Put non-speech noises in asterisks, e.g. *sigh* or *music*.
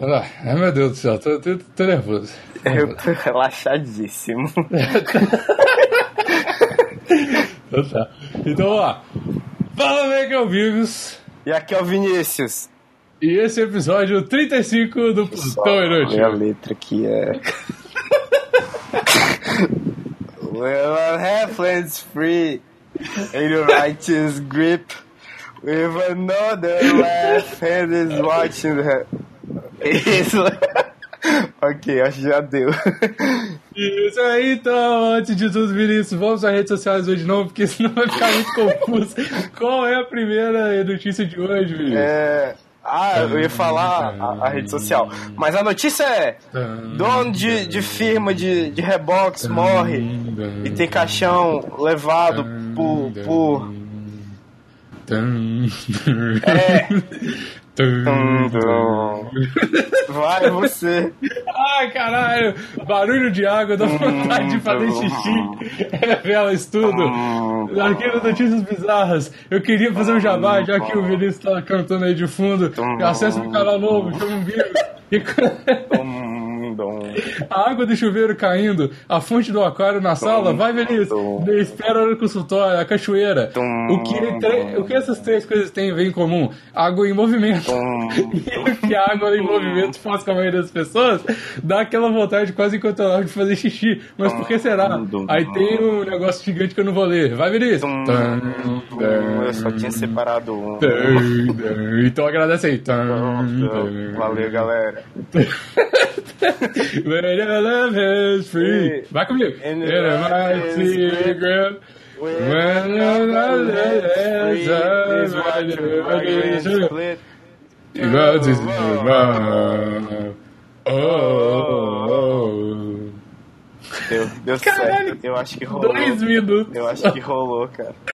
Ai meu Deus do céu, tô, tô, tô nervoso. Eu tô relaxadíssimo. *laughs* Então tá. Então, ó. Fala, meus amigos. E aqui é o Vinícius. E esse é o episódio 35 do Plutão Inútil. letra aqui é. *laughs* well, I have free in your righteous grip. With another left hand is watching the. Isso. *laughs* ok, acho que já deu. Isso aí, então, antes de tudo, Vinícius, vamos às redes sociais hoje de novo, porque senão vai ficar muito confuso. Qual é a primeira notícia de hoje, Vinícius? É. Ah, eu ia falar a, a rede social. Mas a notícia é: dono de, de firma de, de rebox morre e tem caixão levado por. por É. Vai você. Ai, caralho! Barulho de água, dá vontade de fazer xixi. Revela isso tudo. Aqui no Notícias Bizarras, eu queria fazer um jabá, já que o Vinícius tá cantando aí de fundo. Acesse meu canal novo, chama um vídeo. A água do chuveiro caindo, a fonte do aquário na sala, vai Vinícius. Espera no consultório, a cachoeira. O que, o que essas três coisas têm em comum? Água em movimento. *laughs* E o que a água em movimento faz com a maioria das pessoas dá aquela vontade quase incontrolável de fazer xixi. Mas por que será? Aí tem um negócio gigante que eu não vou ler. Vai, Vinícius. Eu só tinha separado um. Então agradece aí. Valeu, galera. *laughs* *laughs* When love is free. Vai comigo. In the a mighty is grip. When your love is Is free. what you split. God is love. Oh. Deu, deu Caralho. certo. Eu acho que rolou. Dois minutos. Eu acho que rolou, cara.